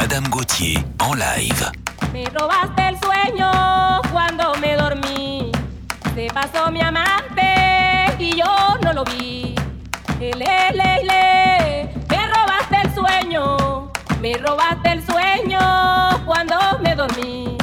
Madame Gauthier en live. Me robaste el sueño cuando me dormí. Se pasó mi amante y yo no lo vi. Eh, le, le, le. Me robaste el sueño. Me robaste el sueño cuando me dormí.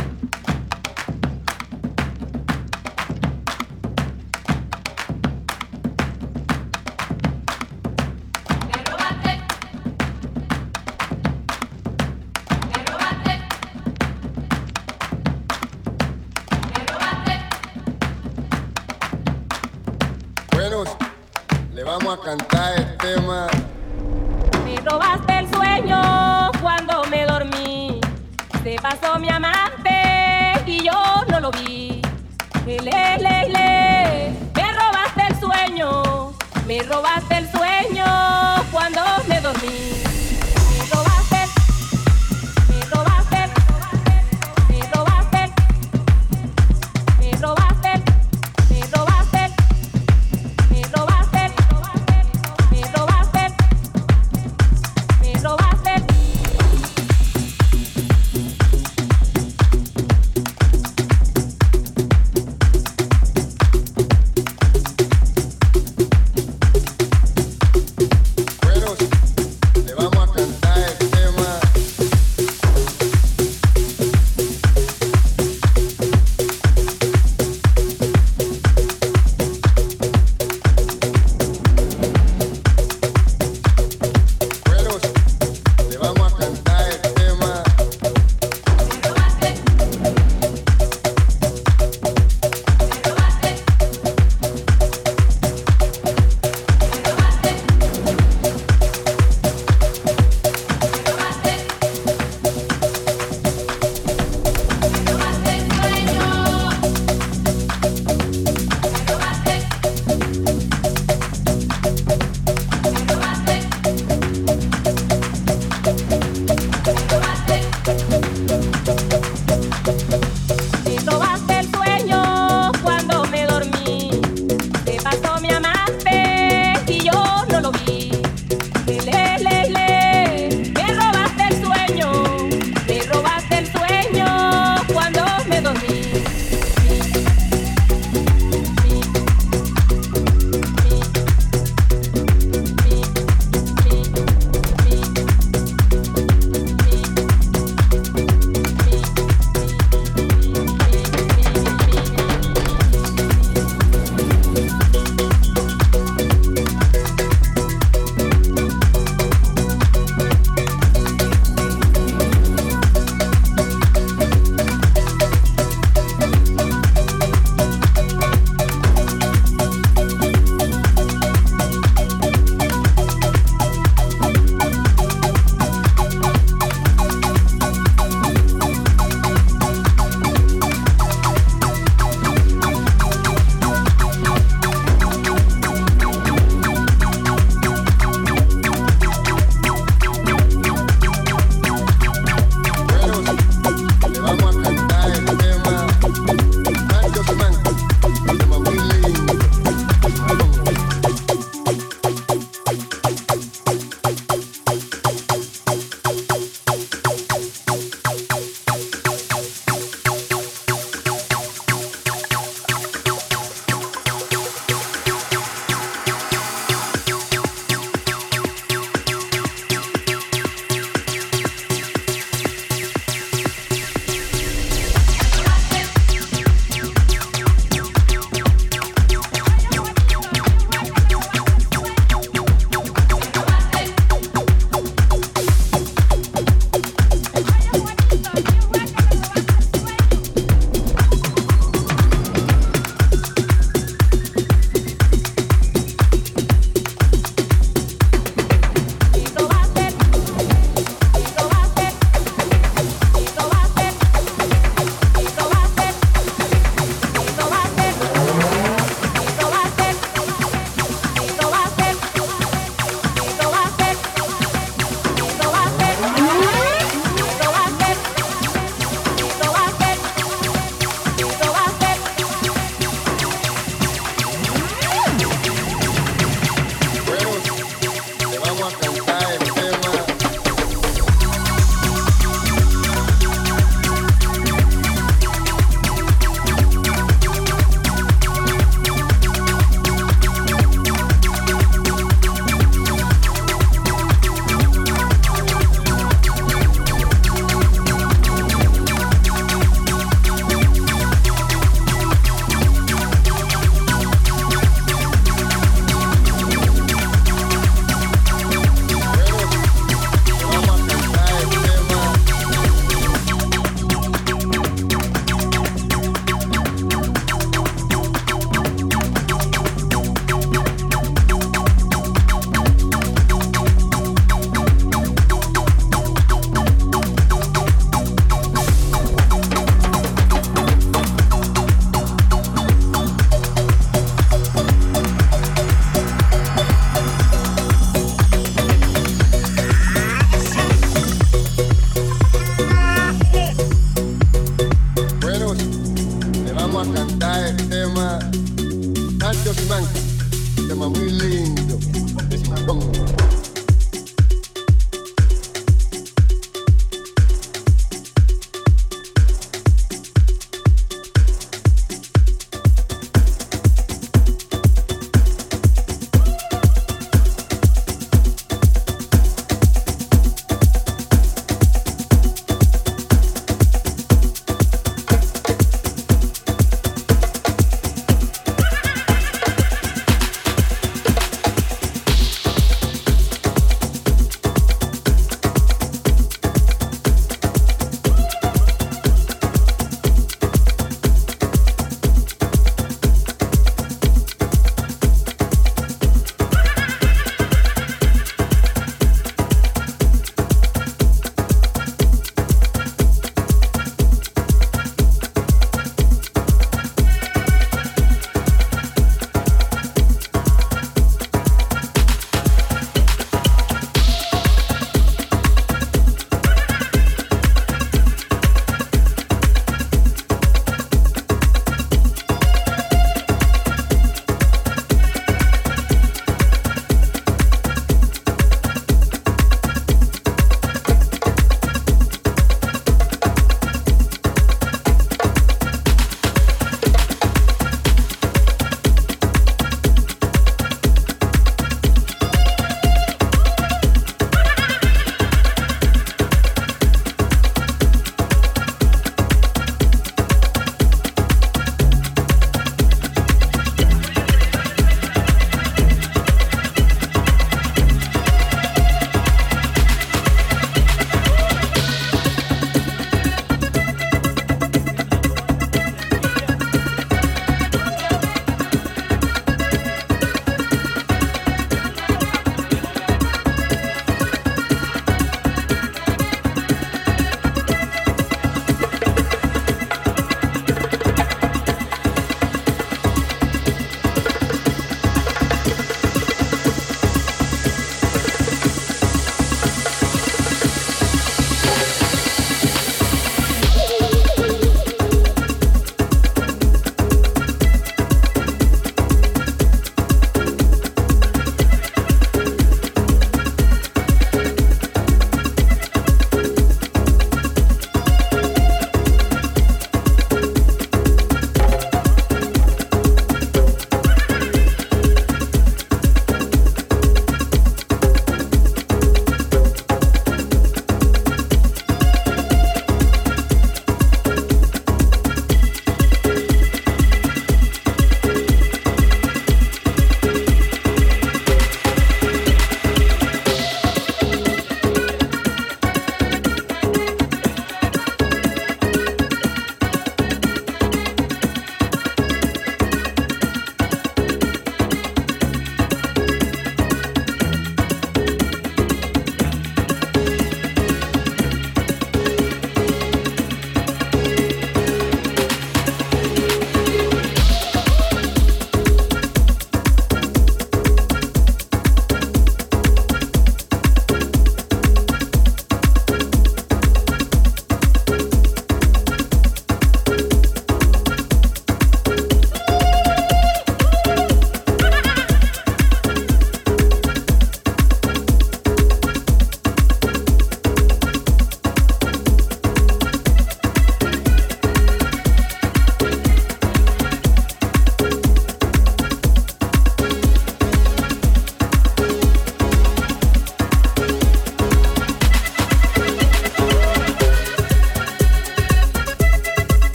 vamos a cantar el tema. Me robaste.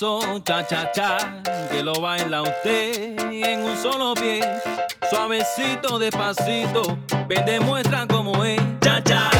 paso, cha cha cha, que lo baila usted en un solo pie, suavecito, despacito, ven demuestra cómo es, cha cha.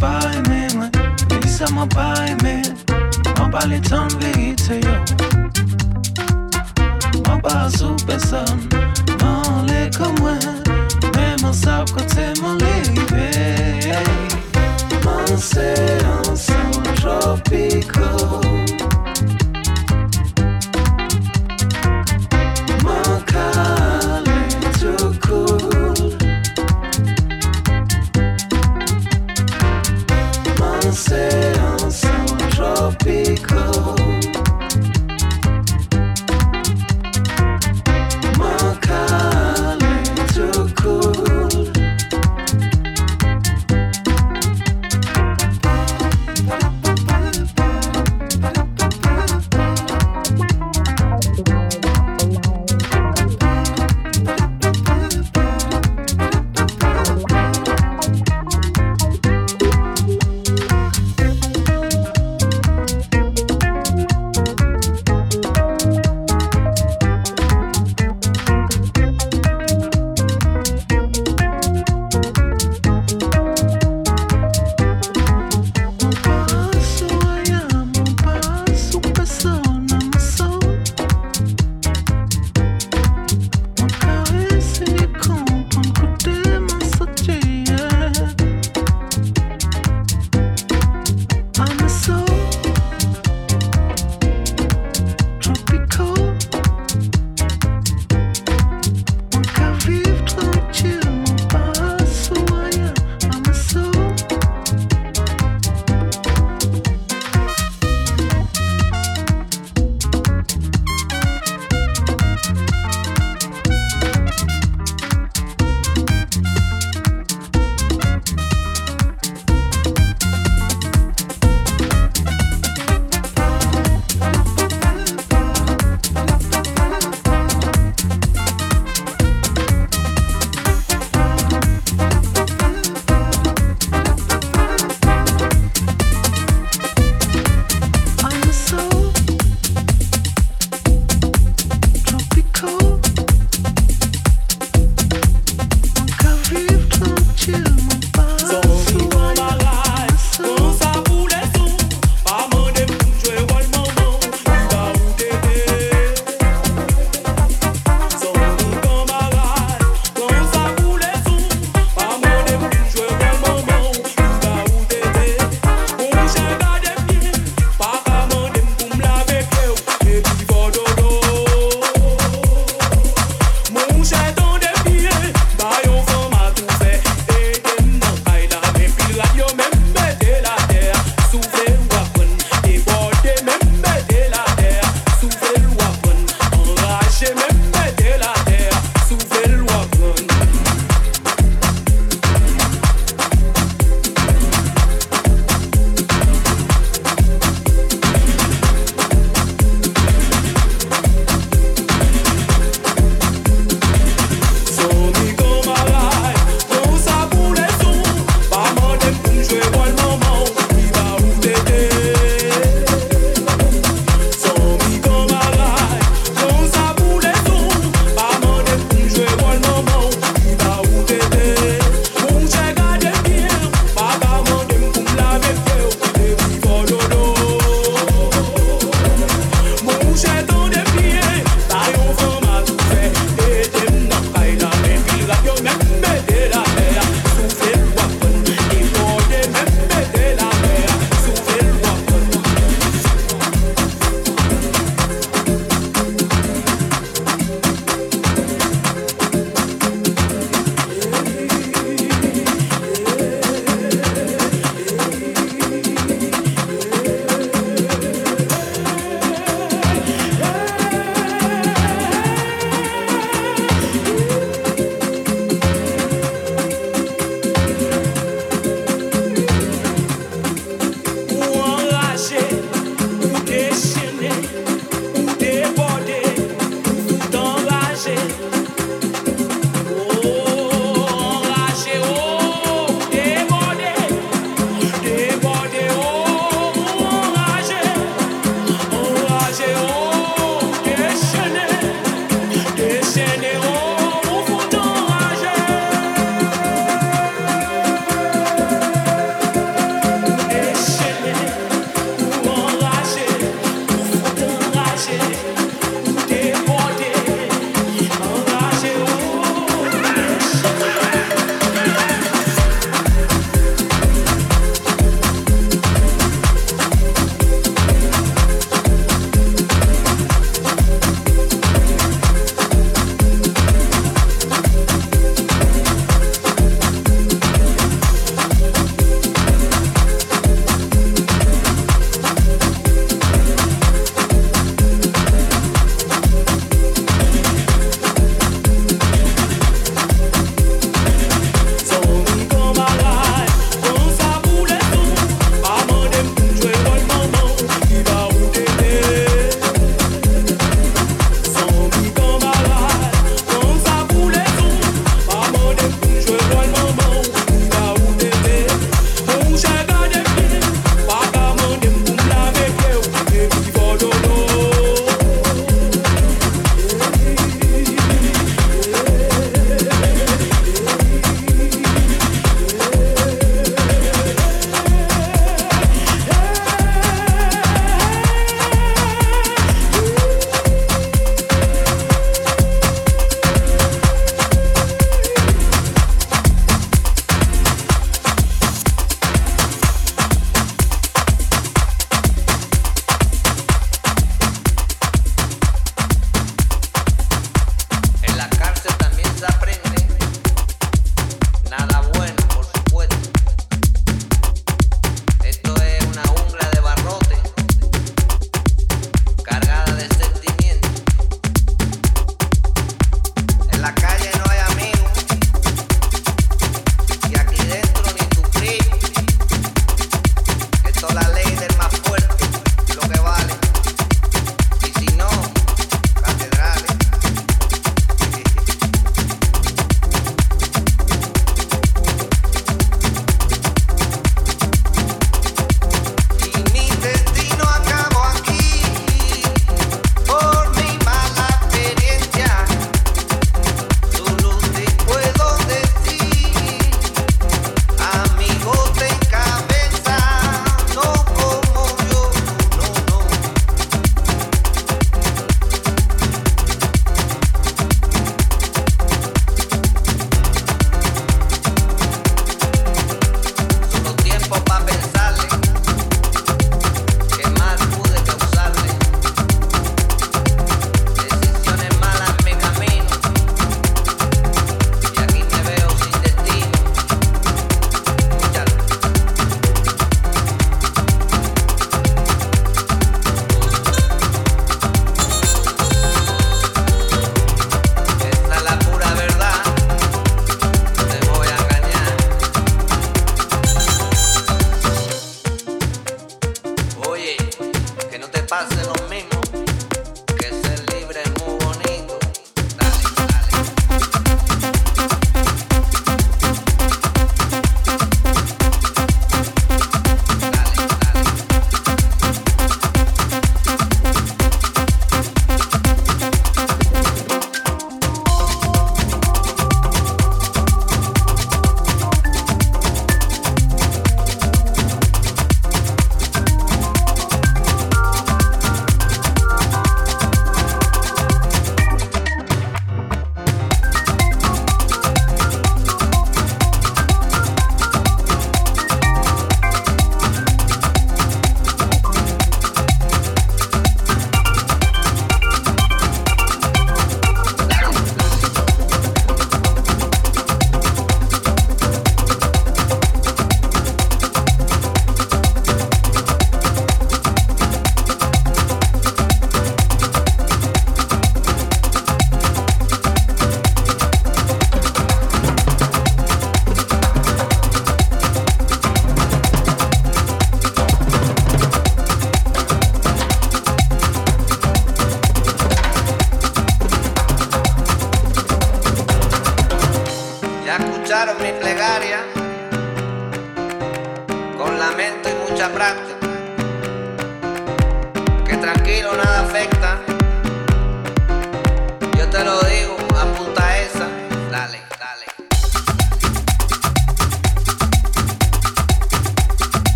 pas aimé, ouais. Dis ça m'a pas aimé. M'a pas les temps vite, yo. M'a pas sous personne. M'en l'est comme moi. Mais m'en savent quand c'est mon livre. M'en c'est ensemble, tropical.